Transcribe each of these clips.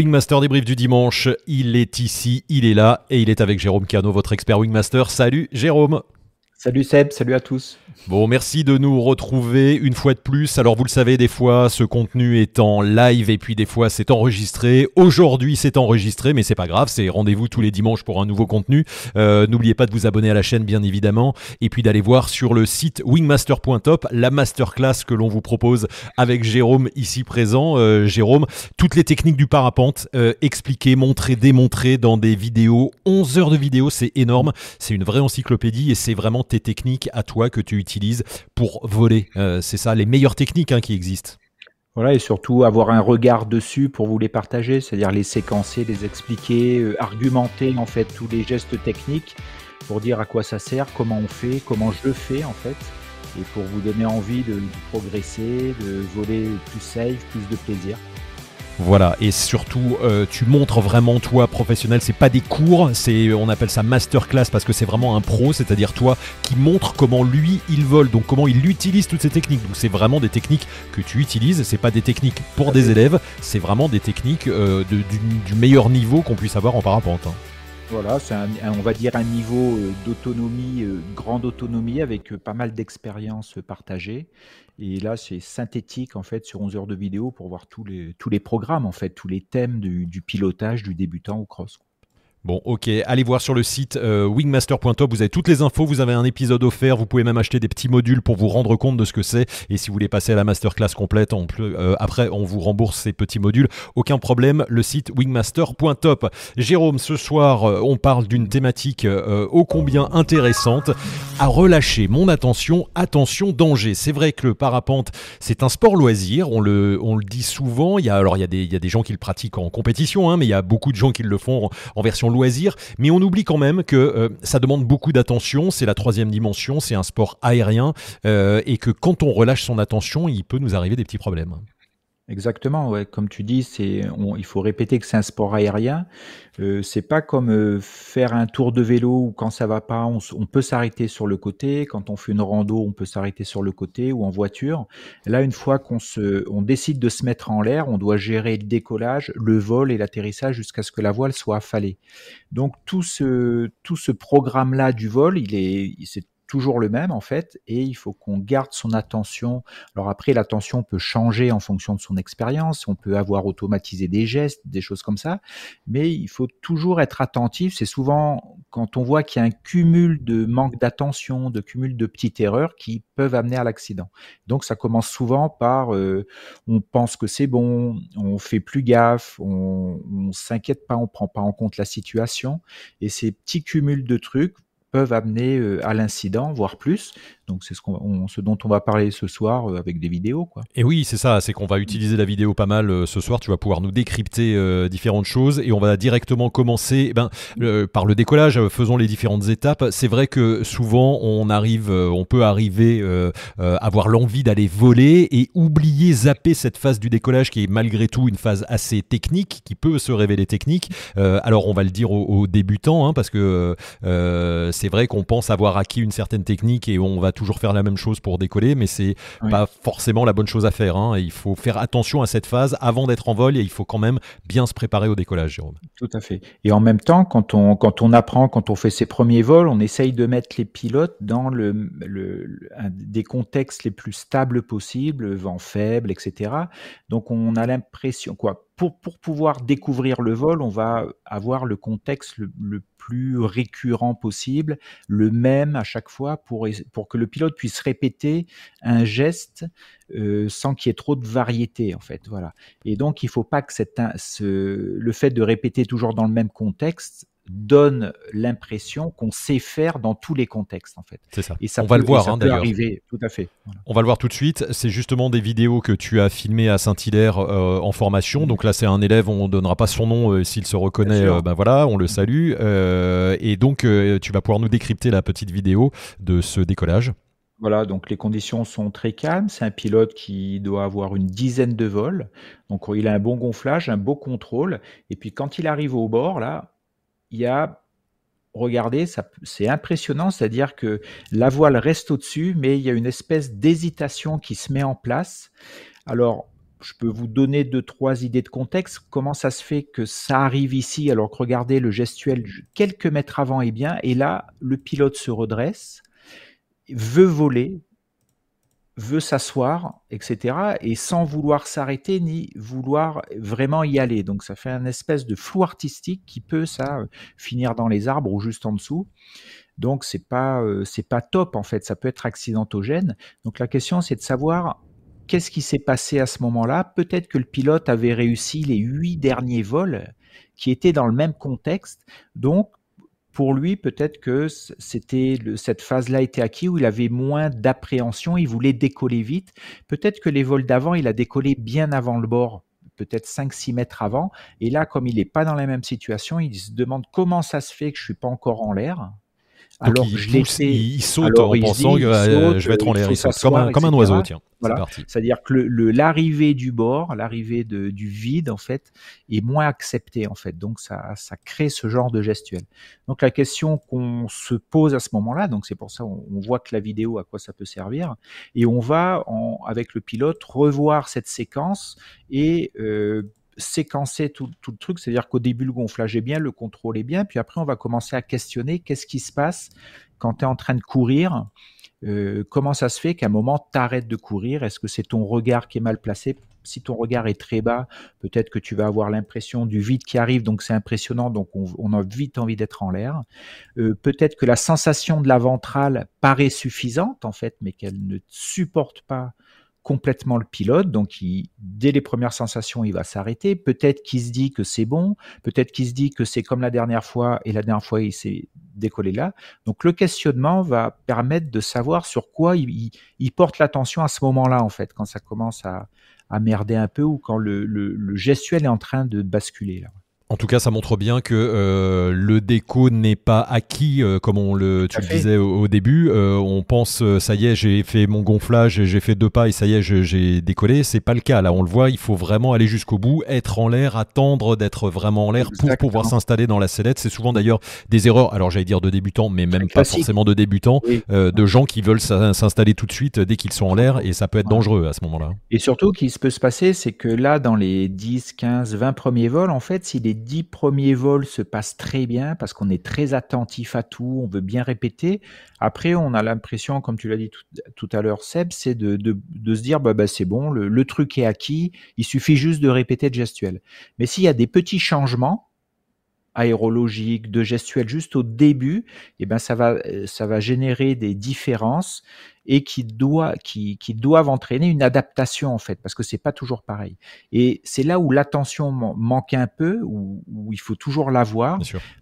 Wingmaster débrief du dimanche, il est ici, il est là et il est avec Jérôme Cano, votre expert Wingmaster. Salut Jérôme Salut Seb, salut à tous. Bon, merci de nous retrouver une fois de plus. Alors, vous le savez, des fois, ce contenu est en live et puis des fois, c'est enregistré. Aujourd'hui, c'est enregistré, mais c'est pas grave. C'est rendez-vous tous les dimanches pour un nouveau contenu. Euh, N'oubliez pas de vous abonner à la chaîne, bien évidemment, et puis d'aller voir sur le site wingmaster.top la masterclass que l'on vous propose avec Jérôme ici présent. Euh, Jérôme, toutes les techniques du parapente euh, expliquées, montrées, démontrées dans des vidéos. 11 heures de vidéo, c'est énorme. C'est une vraie encyclopédie et c'est vraiment tes techniques à toi que tu utilises pour voler. Euh, c'est ça, les meilleures techniques hein, qui existent. Voilà, et surtout avoir un regard dessus pour vous les partager, c'est-à-dire les séquencer, les expliquer, euh, argumenter en fait tous les gestes techniques pour dire à quoi ça sert, comment on fait, comment je fais en fait, et pour vous donner envie de progresser, de voler plus safe, plus de plaisir. Voilà, et surtout, euh, tu montres vraiment toi professionnel. C'est pas des cours, c'est on appelle ça masterclass parce que c'est vraiment un pro, c'est-à-dire toi qui montre comment lui il vole, donc comment il utilise toutes ces techniques. Donc c'est vraiment des techniques que tu utilises. C'est pas des techniques pour des élèves, c'est vraiment des techniques euh, de, du, du, meilleur niveau qu'on puisse avoir en parapente. Hein. Voilà, c'est on va dire un niveau euh, d'autonomie, euh, grande autonomie avec pas mal d'expériences partagées. Et là, c'est synthétique en fait sur 11 heures de vidéo pour voir tous les, tous les programmes en fait, tous les thèmes du, du pilotage du débutant au cross. Bon, ok, allez voir sur le site euh, wingmaster.top, vous avez toutes les infos, vous avez un épisode offert, vous pouvez même acheter des petits modules pour vous rendre compte de ce que c'est. Et si vous voulez passer à la masterclass complète, euh, après on vous rembourse ces petits modules. Aucun problème, le site wingmaster.top. Jérôme, ce soir, euh, on parle d'une thématique ô combien intéressante. À relâcher mon attention, attention, danger. C'est vrai que le parapente, c'est un sport loisir, on le, on le dit souvent. Il y a, alors, il y, a des, il y a des gens qui le pratiquent en compétition, hein, mais il y a beaucoup de gens qui le font en, en version loisir, mais on oublie quand même que euh, ça demande beaucoup d'attention, c'est la troisième dimension, c'est un sport aérien, euh, et que quand on relâche son attention, il peut nous arriver des petits problèmes. Exactement. Comme tu dis, il faut répéter que c'est un sport aérien. Euh, c'est pas comme euh, faire un tour de vélo où quand ça va pas, on peut s'arrêter sur le côté. Quand on fait une rando, on peut s'arrêter sur le côté ou en voiture. Là, une fois qu'on se, on décide de se mettre en l'air, on doit gérer le décollage, le vol et l'atterrissage jusqu'à ce que la voile soit affalée. Donc tout ce, tout ce programme-là du vol, il est, c'est toujours le même en fait, et il faut qu'on garde son attention. Alors après, l'attention peut changer en fonction de son expérience. On peut avoir automatisé des gestes, des choses comme ça, mais il faut toujours être attentif. C'est souvent quand on voit qu'il y a un cumul de manque d'attention, de cumul de petites erreurs qui peuvent amener à l'accident. Donc ça commence souvent par euh, on pense que c'est bon, on fait plus gaffe, on, on s'inquiète pas, on prend pas en compte la situation, et ces petits cumuls de trucs peuvent amener euh, à l'incident, voire plus. Donc c'est ce, dont on va parler ce soir euh, avec des vidéos. Quoi. Et oui, c'est ça, c'est qu'on va utiliser la vidéo pas mal euh, ce soir. Tu vas pouvoir nous décrypter euh, différentes choses et on va directement commencer eh ben, par le décollage. Faisons les différentes étapes. C'est vrai que souvent on arrive, on peut arriver, euh, avoir l'envie d'aller voler et oublier, zapper cette phase du décollage qui est malgré tout une phase assez technique, qui peut se révéler technique. Alors on va le dire aux, débutants hein, parce que c'est vrai qu'on pense avoir acquis une certaine technique et on va toujours faire la même chose pour décoller, mais c'est Oui. pas forcément la bonne chose à faire. hein. Et il faut faire attention à cette phase avant d'être en vol et il faut quand même bien se préparer au décollage, Jérôme. Tout à fait. Et en même temps, quand on, quand on apprend, quand on fait ses premiers vols, on essaye de mettre les pilotes dans le, le, le- un des contextes les plus stables possibles, vent faible, etc. Donc on a l'impression, quoi, pour, pouvoir découvrir le vol, on va avoir le contexte le, plus récurrent possible, le même à chaque fois, pour, que le pilote puisse répéter un geste euh, sans qu'il y ait trop de variété, en fait. Voilà. Et donc, il faut pas que le fait de répéter toujours dans le même contexte donne l'impression qu'on sait faire dans tous les contextes, en fait. C'est ça. Et ça On va peut- le voir hein, d'ailleurs. arriver, tout à fait. Voilà. On va le voir tout de suite. C'est justement des vidéos que tu as filmées à Saint-Hilaire euh, en formation. Donc là, c'est un élève, on donnera pas son nom euh, s'il se reconnaît. Euh, ben voilà, on le salue. Et donc, tu vas pouvoir nous décrypter la petite vidéo de ce décollage. Voilà, donc les conditions sont très calmes. C'est un pilote qui doit avoir une dizaine de vols. Donc il a un bon gonflage, un beau contrôle. Et puis quand il arrive au bord, là, il y a, regardez, c'est impressionnant, c'est-à-dire que la voile reste au-dessus, mais il y a une espèce d'hésitation qui se met en place. Alors, je peux vous donner deux, trois idées de contexte. Comment ça se fait que ça arrive ici alors que regardez, le gestuel quelques mètres avant est bien, et là, le pilote se redresse, veut voler, veut s'asseoir, etc., et sans vouloir s'arrêter ni vouloir vraiment y aller. Donc ça fait un espèce de flou artistique qui peut ça finir dans les arbres ou juste en dessous. Donc c'est pas euh, c'est pas top en fait, ça peut être accidentogène. Donc la question c'est de savoir qu'est-ce qui s'est passé à ce moment-là Peut-être que le pilote avait réussi les huit derniers vols qui étaient dans le même contexte. Donc, pour lui, peut-être que c'était cette phase-là était acquis où il avait moins d'appréhension, il voulait décoller vite. Peut-être que les vols d'avant, il a décollé bien avant le bord, peut-être 5-6 mètres avant. Et là, comme il n'est pas dans la même situation, il se demande comment ça se fait que je suis pas encore en l'air alors il, je il saute en pensant que euh, je vais être en l'air. Il saute comme un, comme un oiseau, tiens. Voilà. C'est-à-dire que l'arrivée du bord, l'arrivée du vide, en fait, est moins acceptée, en fait. Donc, ça, ça crée ce genre de gestuel. Donc, la question qu'on se pose à ce moment-là, donc c'est pour ça on, on, voit que la vidéo, à quoi ça peut servir, et on va, en, avec le pilote, revoir cette séquence et euh, séquencer tout, le truc, c'est-à-dire qu'au début, le gonflage est bien, le contrôle est bien, puis après, on va commencer à questionner qu'est-ce qui se passe quand tu es en train de courir. Euh, comment ça se fait qu'à un moment, tu arrêtes de courir? Est-ce que c'est ton regard qui est mal placé? Si ton regard est très bas, peut-être que tu vas avoir l'impression du vide qui arrive, donc c'est impressionnant, donc on, a vite envie d'être en l'air. Euh, peut-être que la sensation de la ventrale paraît suffisante, en fait, mais qu'elle ne supporte pas complètement le pilote, donc dès les premières sensations, il va s'arrêter. Peut-être qu'il se dit que c'est bon, peut-être qu'il se dit que c'est comme la dernière fois, et la dernière fois, il s'est décollé là. Donc le questionnement va permettre de savoir sur quoi il, porte l'attention à ce moment-là, en fait, quand ça commence à, merder un peu ou quand le, gestuel est en train de basculer. En tout cas, ça montre bien que euh, le déco n'est pas acquis, euh, comme on le, tu le disais au, début. Euh, on pense, ça y est, j'ai fait mon gonflage, j'ai fait deux pas et ça y est, j'ai décollé. C'est pas le cas. Là, on le voit, il faut vraiment aller jusqu'au bout, être en l'air, attendre d'être vraiment en l'air pour pouvoir s'installer dans la sellette. C'est souvent d'ailleurs des erreurs. Alors, j'allais dire de débutants, mais même pas forcément de débutants, de gens qui veulent s'installer tout de suite dès qu'ils sont en l'air et ça peut être dangereux à ce moment-là. Et surtout, ce qui peut se passer, c'est que là, dans les 10, 15, 20 premiers vols, en fait, s'il est dix premiers vols se passent très bien parce qu'on est très attentif à tout, on veut bien répéter. Après, on a l'impression, comme tu l'as dit tout, à l'heure, Seb, c'est de, se dire, bah, bah c'est bon, le, truc est acquis, il suffit juste de répéter le gestuel. Mais s'il y a des petits changements, aérologiques, de gestuels juste au début, eh ben ça va, ça va générer des différences et qui, doit, qui, qui, doivent entraîner une adaptation en fait, parce que c'est pas toujours pareil. Et c'est là où l'attention manque un peu, où, où, il faut toujours l'avoir,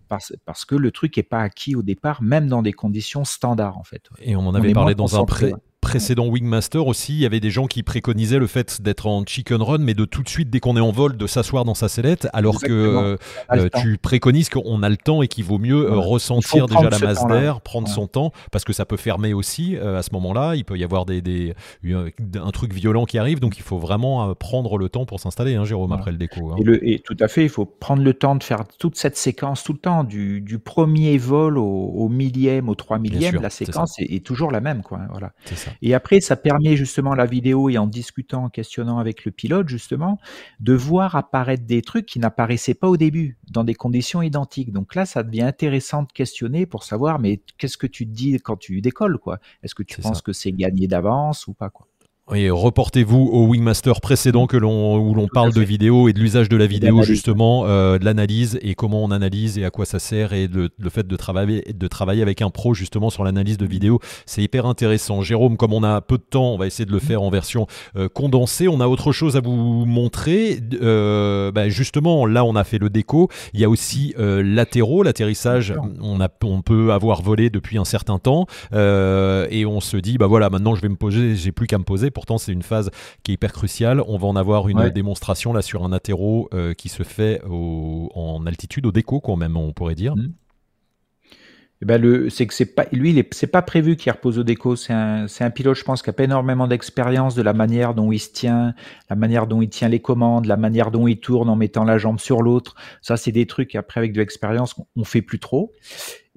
parce, parce que le truc est pas acquis au départ, même dans des conditions standards en fait. Et on en avait parlé dans un pré précédent Wingmaster aussi, il y avait des gens qui préconisaient le fait d'être en chicken run, mais de tout de suite, dès qu'on est en vol, de s'asseoir dans sa sellette, alors que euh, tu préconises qu'on a le temps et qu'il vaut mieux euh, ressentir déjà la masse d'air, prendre son temps, parce que ça peut fermer aussi euh, à ce moment-là. Il peut y avoir des, des, un truc violent qui arrive, donc il faut vraiment prendre le temps pour s'installer, hein, Jérôme, après le déco. Hein. Et, le, et, tout à fait, il faut prendre le temps de faire toute cette séquence tout le temps, du, du premier vol au, millième, au trois millième, la séquence est, est, toujours la même. Quoi, voilà. Ça. Et après, ça permet justement la vidéo et en discutant, en questionnant avec le pilote justement, de voir apparaître des trucs qui n'apparaissaient pas au début dans des conditions identiques. Donc là, ça devient intéressant de questionner pour savoir, mais qu'est-ce que tu te dis quand tu décolles, quoi? Est-ce que tu penses que c'est gagné d'avance ou pas, quoi? Et reportez-vous au Wingmaster précédent que l'on, où l'on parle de vidéo et de l'usage de la vidéo justement, euh, de l'analyse et comment on analyse et à quoi ça sert et le fait de travailler, de travailler avec un pro justement sur l'analyse de vidéo, c'est hyper intéressant. Jérôme, comme on a peu de temps, on va essayer de le faire en version euh, condensée. On a autre chose à vous montrer. Euh, bah, justement, là on a fait le déco. Il y a aussi latéraux, l'atterrissage. On, a, on peut avoir volé depuis un certain temps et on se dit bah voilà, maintenant je vais me poser, j'ai plus qu'à me poser Pourtant, c'est une phase qui est hyper cruciale. On va en avoir une démonstration là sur un atterro euh, qui se fait en altitude, au déco, quand même, on pourrait dire. Mmh. Eh ben le, c'est que c'est pas, lui, c'est pas prévu qu'il repose au déco. C'est un, c'est un pilote, je pense, qui a pas énormément d'expérience de la manière dont il se tient, la manière dont il tient les commandes, la manière dont il tourne en mettant la jambe sur l'autre. Ça, c'est des trucs après avec de l'expérience qu'on fait plus trop.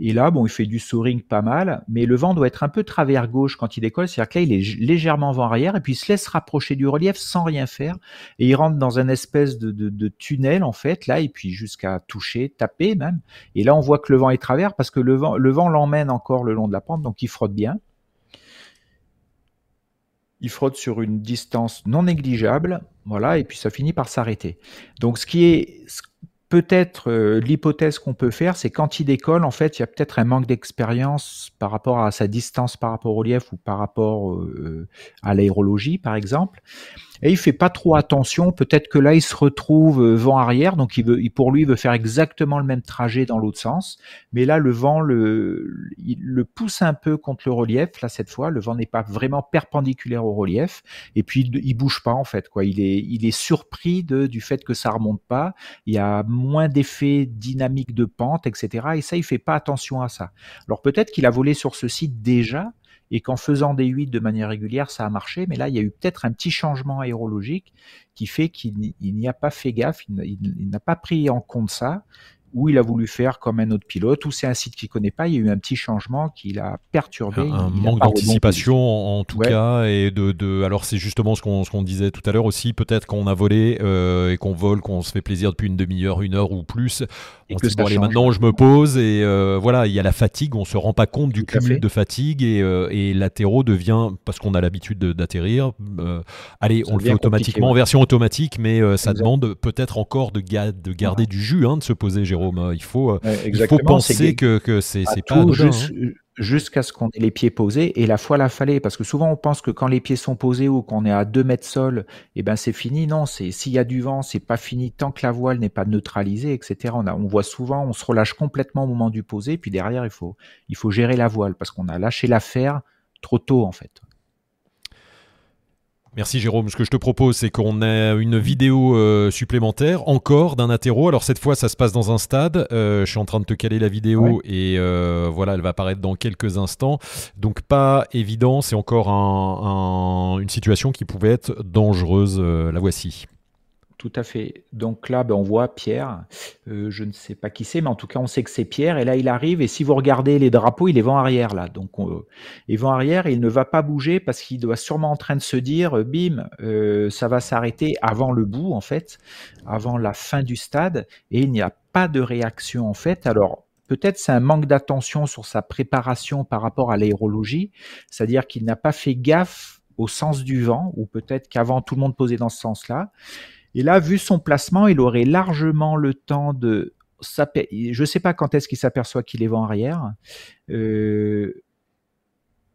Et là, bon, il fait du soaring pas mal, mais le vent doit être un peu travers gauche quand il décolle. C'est-à-dire que là, il est légèrement vent arrière et puis il se laisse rapprocher du relief sans rien faire. Et il rentre dans un espèce de, tunnel, en fait, là, et puis jusqu'à toucher, taper même. Et là, on voit que le vent est travers parce que le vent, le vent l'emmène encore le long de la pente, donc il frotte bien. Il frotte sur une distance non négligeable, voilà, et puis ça finit par s'arrêter. Donc, ce qui est, peut-être euh, l'hypothèse qu'on peut faire, c'est quand il décolle, en fait, il y a peut-être un manque d'expérience par rapport à sa distance par rapport au relief ou par rapport euh, à l'aérologie, par exemple et il fait pas trop attention. Peut-être que là, il se retrouve euh, vent arrière, donc il pour lui, il veut faire exactement le même trajet dans l'autre sens. Mais là, le vent le, pousse un peu contre le relief. Là, cette fois, le vent n'est pas vraiment perpendiculaire au relief. Et puis, il, bouge pas en fait. Quoi, il est, il est surpris de, du fait que ça remonte pas. Il y a moins d'effet dynamique de pente, etc. Et ça, il fait pas attention à ça. Alors peut-être qu'il a volé sur ce site déjà et qu'en faisant des 8 de manière régulière, ça a marché. Mais là, il y a eu peut-être un petit changement aérologique qui fait qu'il n'y a pas fait gaffe, il n'a pas pris en compte ça ou il a voulu faire comme un autre pilote, ou c'est un site qu'il connaît pas, il y a eu un petit changement qui l'a perturbé. Un, manque d'anticipation en, tout cas, et de, de alors c'est justement ce qu'on qu'on disait tout à l'heure aussi, peut-être qu'on a volé euh, et qu'on vole, qu'on se fait plaisir depuis une demi-heure, une heure ou plus, on se dit bon allez maintenant je me pose et euh, voilà il y a la fatigue, on se rend pas compte du cumul de fatigue et, euh, et l'atterro devient parce qu'on a l'habitude d'atterrir, allez on le fait automatiquement en version automatique, mais ça demande peut-être encore de, de garder du jus, hein, de se poser Jérôme. Il faut, euh, il faut penser que, que c'est pas hein. jusqu'à ce qu'on ait les pieds posés et la fois la fallait parce que souvent on pense que quand les pieds sont posés ou qu'on est à 2 mètres sol eh ben c'est fini. Non c'est s'il y a du vent c'est pas fini tant que la voile n'est pas neutralisée etc on, a, on voit souvent on se relâche complètement au moment du posé puis derrière il faut il faut gérer la voile parce qu'on a lâché l'affaire trop tôt en fait Merci Jérôme. Ce que je te propose, c'est qu'on ait une vidéo euh, supplémentaire, encore d'un atterro. Alors cette fois, ça se passe dans un stade. Euh, je suis en train de te caler la vidéo et euh, voilà, elle va apparaître dans quelques instants. Donc pas évident, c'est encore une situation qui pouvait être dangereuse. la voici. Tout à fait. Donc là, ben, on voit Pierre. Euh, je ne sais pas qui c'est, mais en tout cas, on sait que c'est Pierre. Et là, il arrive. Et si vous regardez les drapeaux, il est vent arrière là. Donc, il est vent arrière. Il ne va pas bouger parce qu'il doit sûrement en train de se dire, euh, bim, euh, ça va s'arrêter avant le bout en fait, avant la fin du stade. Et il n'y a pas de réaction en fait. Alors, peut-être c'est un manque d'attention sur sa préparation par rapport à l'aérologie, c'est-à-dire qu'il n'a pas fait gaffe au sens du vent, ou peut-être qu'avant tout le monde posait dans ce sens-là. Et là, vu son placement, il aurait largement le temps de... Je ne sais pas quand est-ce qu'il s'aperçoit qu'il est vent arrière. Euh,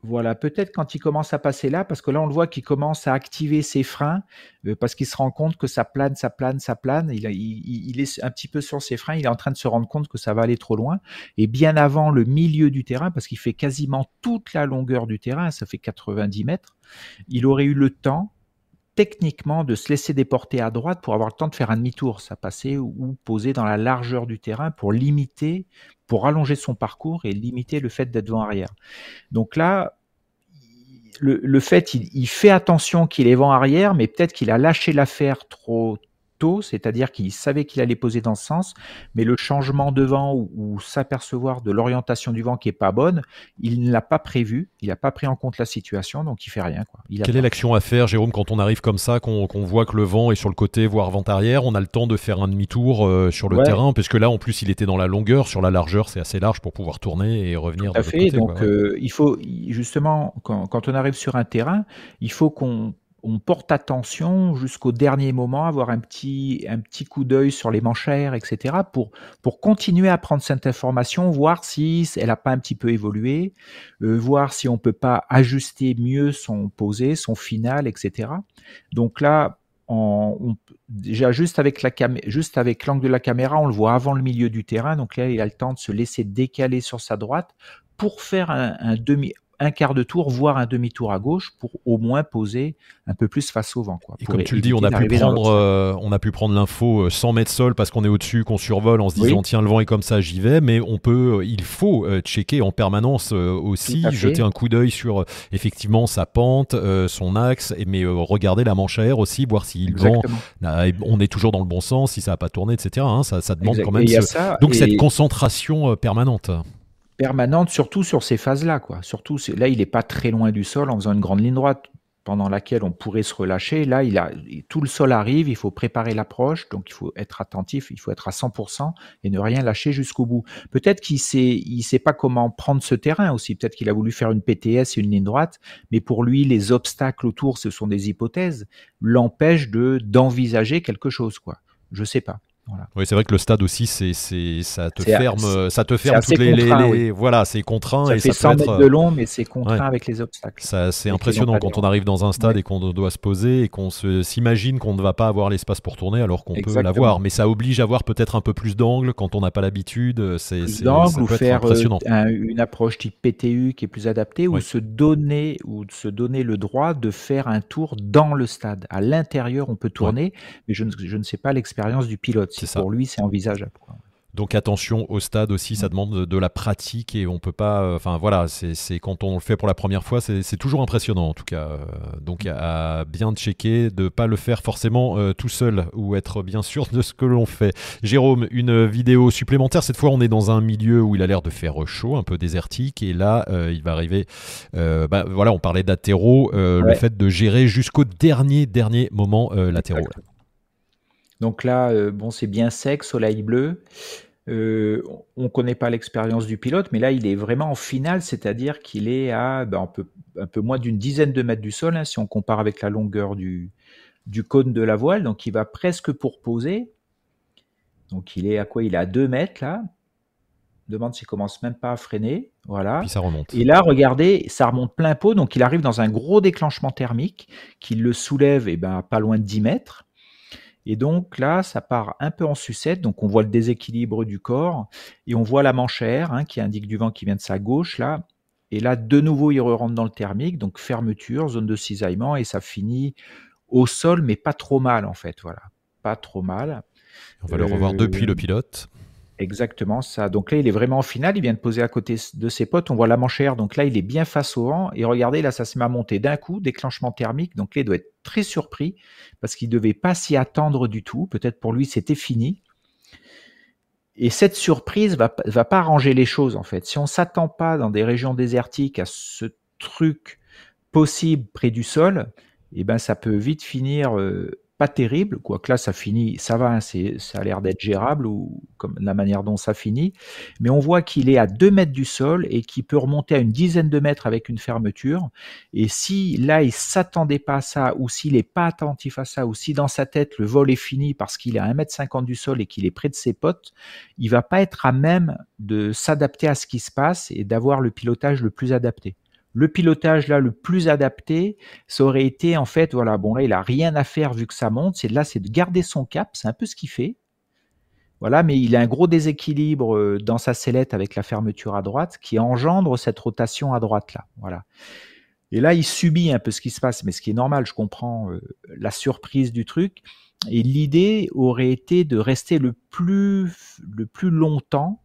voilà, peut-être quand il commence à passer là, parce que là on le voit qu'il commence à activer ses freins, euh, parce qu'il se rend compte que ça plane, ça plane, ça plane. Il, il, est un petit peu sur ses freins, il est en train de se rendre compte que ça va aller trop loin. Et bien avant le milieu du terrain, parce qu'il fait quasiment toute la longueur du terrain, ça fait 90 mètres, il aurait eu le temps techniquement de se laisser déporter à droite pour avoir le temps de faire un demi-tour, ça passait ou poser dans la largeur du terrain pour limiter, pour allonger son parcours et limiter le fait d'être vent arrière. Donc là, le, fait, il, il, fait attention qu'il est vent arrière, mais peut-être qu'il a lâché l'affaire trop tôt, c'est-à-dire qu'il savait qu'il allait poser dans ce sens, mais le changement de vent ou, s'apercevoir de l'orientation du vent qui est pas bonne, il ne l'a pas prévu, il n'a pas pris en compte la situation, donc il fait rien. Quoi. Quelle est l'action à faire, Jérôme, quand on arrive comme ça, qu'on voit que le vent est sur le côté, voire vent arrière, on a le temps de faire un demi-tour euh, sur le terrain, puisque là, en plus, il était dans la longueur, sur la largeur, c'est assez large pour pouvoir tourner et revenir. Tout à fait. donc, euh, il faut justement, quand on arrive sur un terrain, il faut qu'on on porte attention jusqu'au dernier moment, avoir un petit, un petit coup d'œil sur les manchères, etc., pour, pour continuer à prendre cette information, voir si elle n'a pas un petit peu évolué, euh, voir si on peut pas ajuster mieux son posé, son final, etc. Donc là, on, déjà juste avec la juste avec l'angle de la caméra, on le voit avant le milieu du terrain. Donc là, il a le temps de se laisser décaler sur sa droite pour faire un demi, un quart de tour, voire un demi-tour à gauche pour au moins poser un peu plus face au vent. Quoi, et comme tu le dis, on a, pu prendre, euh, on a pu prendre l'info 100 euh, mètres sol parce qu'on est au-dessus, qu'on survole en se disant tiens le vent est comme ça, j'y vais, mais on peut, euh, il faut checker en permanence aussi, jeter un coup d'œil sur effectivement sa pente, son axe, mais regarder la manche à air aussi, voir si le vent, on est toujours dans le bon sens, si ça n'a pas tourné, etc. Hein, ça, ça, demande quand même donc cette concentration permanente. Permanente, surtout sur ces phases-là, quoi. Surtout, là, il n'est pas très loin du sol en faisant une grande ligne droite pendant laquelle on pourrait se relâcher. Là, il a, tout le sol arrive, il faut préparer l'approche, donc il faut être attentif, il faut être à 100% et ne rien lâcher jusqu'au bout. Peut-être qu'il sait, il sait pas comment prendre ce terrain aussi. Peut-être qu'il a voulu faire une PTS et une ligne droite, mais pour lui, les obstacles autour, ce sont des hypothèses, l'empêchent de d'envisager quelque chose, quoi. Je sais pas. Oui, c'est vrai que le stade aussi, c'est, ça te ferme, ça te ferme toutes les, voilà, c'est contraint ça et fait ça 100 mètres de long, mais c'est contraint avec les obstacles. Ça, c'est impressionnant quand on arrive dans un stade et qu'on doit se poser et qu'on s'imagine qu'on ne va pas avoir l'espace pour tourner alors qu'on peut l'avoir, mais ça oblige à avoir peut-être un peu plus d'angle quand on n'a pas l'habitude. C'est, plus d'angle ou faire euh, une approche type PTU qui est plus adaptée ou se donner ou se donner le droit de faire un tour dans le stade. À l'intérieur, on peut tourner, mais je ne, je ne sais pas l'expérience du pilote pour lui, c'est envisageable. Donc attention au stade aussi, ça demande de, la pratique et on peut pas. Euh, enfin voilà, c'est quand on le fait pour la première fois, c'est toujours impressionnant en tout cas. Euh, donc à bien checker de pas le faire forcément euh, tout seul ou être bien sûr de ce que l'on fait. Jérôme, une vidéo supplémentaire. Cette fois, on est dans un milieu où il a l'air de faire chaud, un peu désertique, et là, il va arriver. Bah, voilà, on parlait d'athéro, le fait de gérer jusqu'au dernier dernier moment l'athéro. Donc là, euh, bon, c'est bien sec, soleil bleu. Euh, on ne connaît pas l'expérience du pilote, mais là, il est vraiment en finale, c'est-à-dire qu'il est à ben, un, peu, un, peu, moins d'une dizaine de mètres du sol, hein, si on compare avec la longueur du, du, cône de la voile. Donc, il va presque pour poser. Donc, il est à quoi? Il est à 2 mètres, là. Demande s'il commence même pas à freiner. Voilà. Puis ça remonte. Et là, regardez, ça remonte plein pot. Donc, il arrive dans un gros déclenchement thermique qui le soulève et eh ben, pas loin de 10 mètres. Et donc là, ça part un peu en sucette, donc on voit le déséquilibre du corps, et on voit la manchère hein, qui indique du vent qui vient de sa gauche, là. Et là, de nouveau, il rentre dans le thermique, donc fermeture, zone de cisaillement, et ça finit au sol, mais pas trop mal en fait, voilà. Pas trop mal. On va le revoir depuis le pilote. Exactement ça. Donc là, il est vraiment en finale. Il vient de poser à côté de ses potes. On voit la manchère. Donc là, il est bien face au vent. Et regardez, là, ça se met à monter d'un coup, déclenchement thermique. Donc là, il doit être très surpris parce qu'il ne devait pas s'y attendre du tout. Peut-être pour lui, c'était fini. Et cette surprise va, va pas arranger les choses, en fait. Si on s'attend pas dans des régions désertiques à ce truc possible près du sol, eh ben, ça peut vite finir euh, pas terrible, quoique là ça finit, ça va, hein, ça a l'air d'être gérable ou comme la manière dont ça finit, mais on voit qu'il est à 2 mètres du sol et qu'il peut remonter à une dizaine de mètres avec une fermeture. Et si là il s'attendait pas à ça, ou s'il n'est pas attentif à ça, ou si dans sa tête le vol est fini parce qu'il est à 1 mètre 50 du sol et qu'il est près de ses potes, il va pas être à même de s'adapter à ce qui se passe et d'avoir le pilotage le plus adapté le pilotage là le plus adapté, ça aurait été en fait, voilà, bon là il a rien à faire vu que ça monte, c'est là c'est de garder son cap, c'est un peu ce qu'il fait. Voilà, mais il a un gros déséquilibre euh, dans sa sellette avec la fermeture à droite qui engendre cette rotation à droite là. Voilà. Et là, il subit un peu ce qui se passe, mais ce qui est normal, je comprends euh, la surprise du truc. Et l'idée aurait été de rester le plus, le plus longtemps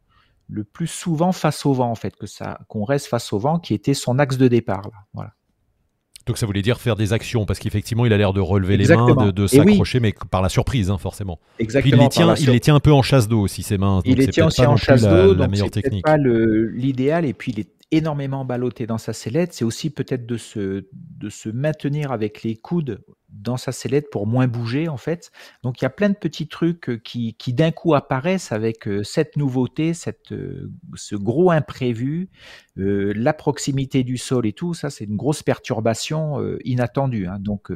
le plus souvent face au vent, en fait, que ça, qu'on reste face au vent, qui était son axe de départ. Là. Voilà. Donc ça voulait dire faire des actions, parce qu'effectivement, il a l'air de relever les mains, de, s'accrocher, mais par la surprise, hein, forcément. Exactement. il les, tient, il les tient un peu en chasse d'eau aussi, ses mains. Il les tient aussi en chasse d'eau, donc c'est pas l'idéal, et puis il est énormément ballotté dans sa sellette. C'est aussi peut-être de se, de se maintenir avec les coudes dans sa sellette pour moins bouger en fait. Donc il y a plein de petits trucs euh, qui, qui d'un coup apparaissent avec euh, cette nouveauté, cette, euh, ce gros imprévu, la proximité du sol et tout. Ça c'est une grosse perturbation inattendue. Hein. Donc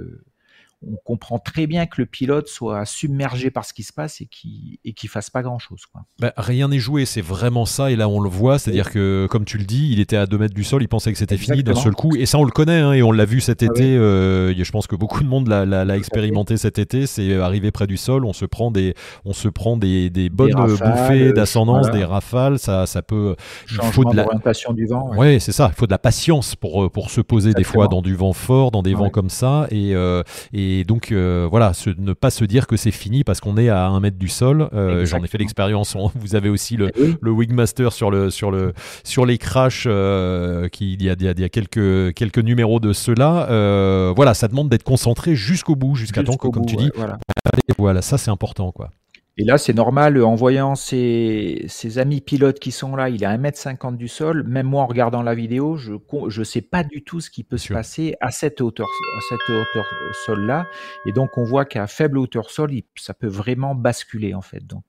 on comprend très bien que le pilote soit submergé par ce qui se passe et qu'il et fasse pas grand chose. Bah, rien n'est joué, c'est vraiment ça. Et là, on le voit, c'est-à-dire que, comme tu le dis, il était à 2 mètres du sol, il pensait que c'était fini d'un seul coup. Et ça, on le connaît, hein, et on l'a vu cet ah été. Euh, je pense que beaucoup de monde l'a expérimenté cet été. C'est arrivé près du sol, on se prend des, on se prend des, des bonnes bouffées d'ascendance, des rafales. Ça, ça peut. Il faut de l'orientation du vent. Ouais, c'est ça. Il faut de la patience pour, pour se poser des fois dans du vent fort, dans des vents comme ça. Et, euh, et et donc, euh, voilà, ne pas se dire que c'est fini parce qu'on est à un mètre du sol. Euh, j'en ai fait l'expérience. Vous avez aussi le, le Wingmaster sur, le, sur, le, sur les crashs. Euh, qui, il, y a, il, y a, quelques, quelques numéros de ceux-là. voilà, ça demande d'être concentré jusqu'au bout, jusqu'à temps que, comme tu dis, voilà. voilà, ça c'est important. quoi. Et là, c'est normal, en voyant ses, ses, amis pilotes qui sont là, il est à 1m50 du sol. Même moi, en regardant la vidéo, je ne sais pas du tout ce qui peut se passer à cette hauteur, à cette hauteur sol-là. Et donc, on voit qu'à faible hauteur sol, ça peut vraiment basculer, en fait. Donc,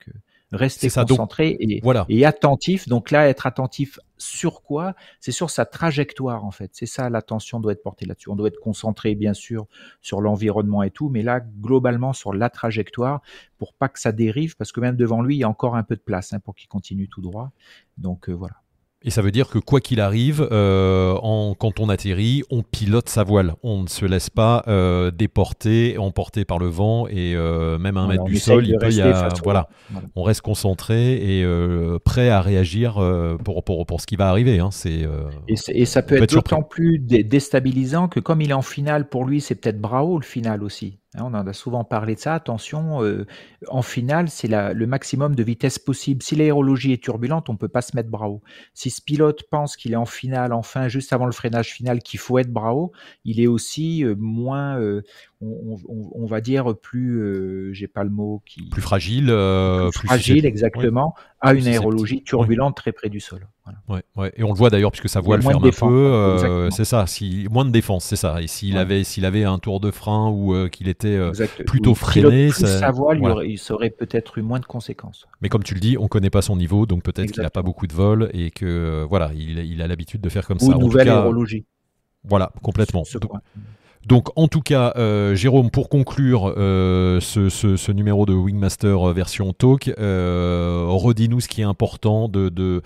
rester concentré et, et, attentif. Donc là, être attentif sur quoi? C'est sur sa trajectoire en fait. C'est ça l'attention doit être portée là-dessus. On doit être concentré bien sûr sur l'environnement et tout, mais là globalement sur la trajectoire pour pas que ça dérive parce que même devant lui il y a encore un peu de place hein, pour qu'il continue tout droit. Donc euh, voilà. Et ça veut dire que quoi qu'il arrive, euh, en, quand on atterrit, on pilote sa voile. On ne se laisse pas euh, déporter, emporter par le vent et euh, même un mètre du sol, il peut y a, voilà, on reste concentré et prêt à réagir pour, pour, pour, ce qui va arriver. Hein. C'est, et, et, ça peut être d'autant plus déstabilisant que comme il est en finale, pour lui, c'est peut-être bravo le final aussi. Hein, on en a souvent parlé de ça. Attention, euh, en finale, c'est le maximum de vitesse possible. Si l'aérologie est turbulente, on ne peut pas se mettre bravo. Si ce pilote pense qu'il est en finale, enfin, juste avant le freinage final, qu'il faut être bravo, il est aussi euh, moins, euh, on, va dire plus, j'ai pas le mot qui. Plus fragile. plus, fragile, exactement, à une aérologie turbulente très près du sol. Ouais, ouais. Et on le voit d'ailleurs puisque sa voile ferme un peu. c'est ça. Si moins de défense, c'est ça. Et s'il avait, s'il avait un tour de frein ou qu'il était euh, plutôt freiné. sa voile, il, aurait peut-être eu moins de conséquences. Mais comme tu le dis, on connaît pas son niveau, donc peut-être qu'il n'a pas beaucoup de vol et que euh, voilà, il, a l'habitude de faire comme ou ça. Une nouvelle aérologie. Voilà, complètement. Donc en tout cas, euh, Jérôme, pour conclure euh, ce, numéro de Wingmaster euh, version talk, redis-nous ce qui est important de,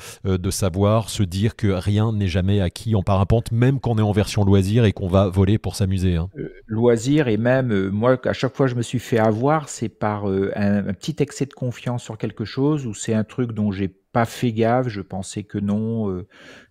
savoir, se dire que rien n'est jamais acquis en parapente, même quand on est en version loisir et qu'on va voler pour s'amuser. Hein. loisir et même, moi, à chaque fois je me suis fait avoir, c'est par un, un, petit excès de confiance sur quelque chose ou c'est un truc dont j'ai pas fait gaffe, je pensais que non,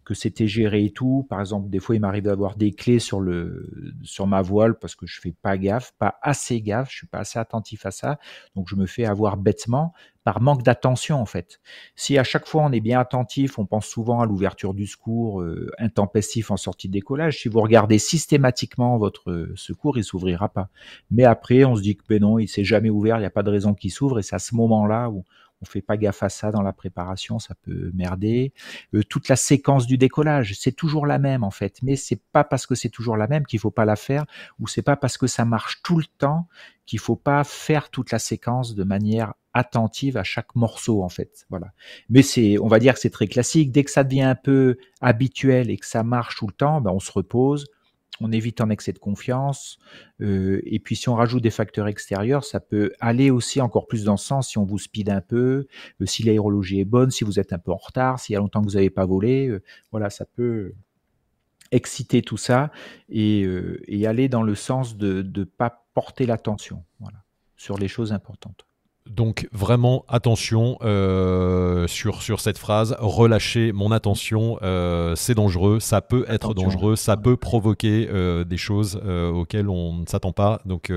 que c'était géré et tout. Par exemple, des fois, il m'arrive d'avoir des clés sur le sur ma voile parce que je fais pas gaffe, pas assez gaffe, je suis pas assez attentif à ça, donc je me fais avoir bêtement par manque d'attention en fait. Si à chaque fois on est bien attentif, on pense souvent à l'ouverture du secours euh, intempestif en sortie de décollage. Si vous regardez systématiquement votre secours, il s'ouvrira pas. Mais après, on se dit que ben non, il s'est jamais ouvert, il n'y a pas de raison qu'il s'ouvre, et c'est à ce moment-là où on fait pas gaffe à ça dans la préparation, ça peut merder. Euh, toute la séquence du décollage, c'est toujours la même en fait, mais c'est pas parce que c'est toujours la même qu'il faut pas la faire, ou c'est pas parce que ça marche tout le temps qu'il faut pas faire toute la séquence de manière attentive à chaque morceau en fait. Voilà. Mais c'est, on va dire que c'est très classique. Dès que ça devient un peu habituel et que ça marche tout le temps, ben on se repose, on évite un excès de confiance. Euh, et puis si on rajoute des facteurs extérieurs, ça peut aller aussi encore plus dans ce sens si on vous speed un peu, euh, si l'aérologie est bonne, si vous êtes un peu en retard, s'il y a longtemps que vous n'avez pas volé. Euh, voilà, ça peut exciter tout ça et, aller dans le sens de ne pas porter l'attention sur les choses importantes. Donc vraiment attention euh, sur, sur cette phrase, relâcher mon attention, euh, c'est dangereux, ça peut être dangereux, ça peut provoquer euh, des choses auxquelles on ne s'attend pas. Donc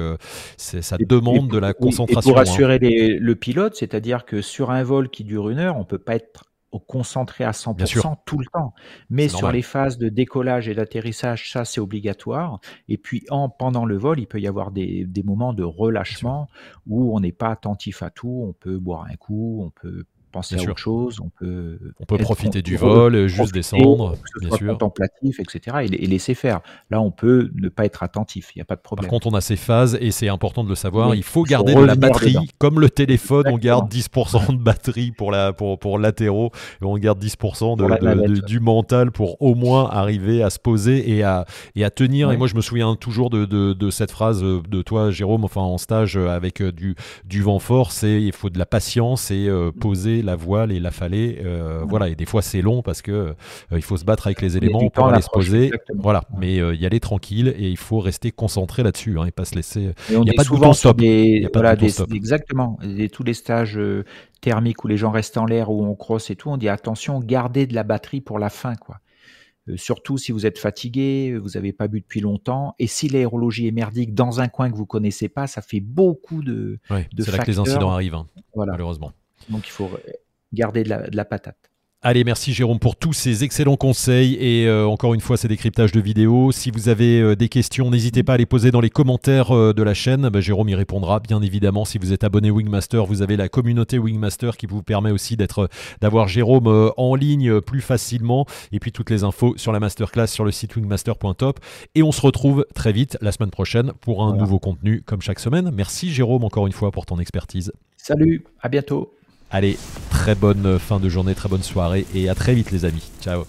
ça demande de la concentration. Et pour rassurer hein. le pilote, c'est-à-dire que sur un vol qui dure une heure, on peut pas être concentré à 100% tout le temps. Mais sur les phases de décollage et d'atterrissage, ça c'est obligatoire. Et puis en, pendant le vol, il peut y avoir des, des moments de relâchement où on n'est pas attentif à tout. On peut boire un coup, on peut penser à autre chose, on peut, on peut profiter du vol, juste descendre, bien sûr. contemplatif, etc. Et, laisser faire. Là, on peut ne pas être attentif, il n'y a pas de problème. Par contre, on a ces phases et c'est important de le savoir. il faut garder de la batterie, comme le téléphone, on garde 10% de batterie pour la pour pour latéraux et on garde 10% de, du mental pour au moins arriver à se poser et à et à tenir. Et moi, je me souviens toujours de, de, cette phrase de toi, Jérôme, enfin en stage avec euh, du du vent fort, c'est il faut de la patience et euh, poser la voile et la fallée. Euh, voilà, et des fois c'est long parce que euh, il faut se battre avec les éléments pour aller se poser. Voilà, mais euh, y aller tranquille et il faut rester concentré là-dessus hein, et pas se laisser. Il n'y a pas de bouton stop. Des, voilà, Exactement. Et tous les stages thermiques où les gens restent en l'air, où on crosse et tout, on dit attention, gardez de la batterie pour la fin, quoi. surtout si vous êtes fatigué, vous n'avez pas bu depuis longtemps, et si l'aérologie est merdique dans un coin que vous connaissez pas, ça fait beaucoup de, C'est là que les incidents arrivent, hein, malheureusement. Donc il faut garder de la, patate. Allez, merci Jérôme pour tous ces excellents conseils et euh, encore une fois ces décryptages de vidéos. Si vous avez euh, des questions, n'hésitez pas à les poser dans les commentaires euh, de la chaîne. Bah, Jérôme y répondra bien évidemment. Si vous êtes abonné Wingmaster, vous avez la communauté Wingmaster qui vous permet aussi d'être, d'avoir Jérôme en ligne plus facilement. Et puis toutes les infos sur la masterclass sur le site wingmaster.top. Et on se retrouve très vite la semaine prochaine pour un nouveau contenu comme chaque semaine. Merci Jérôme encore une fois pour ton expertise. Salut, à bientôt. Allez, très bonne fin de journée, très bonne soirée et à très vite les amis. Ciao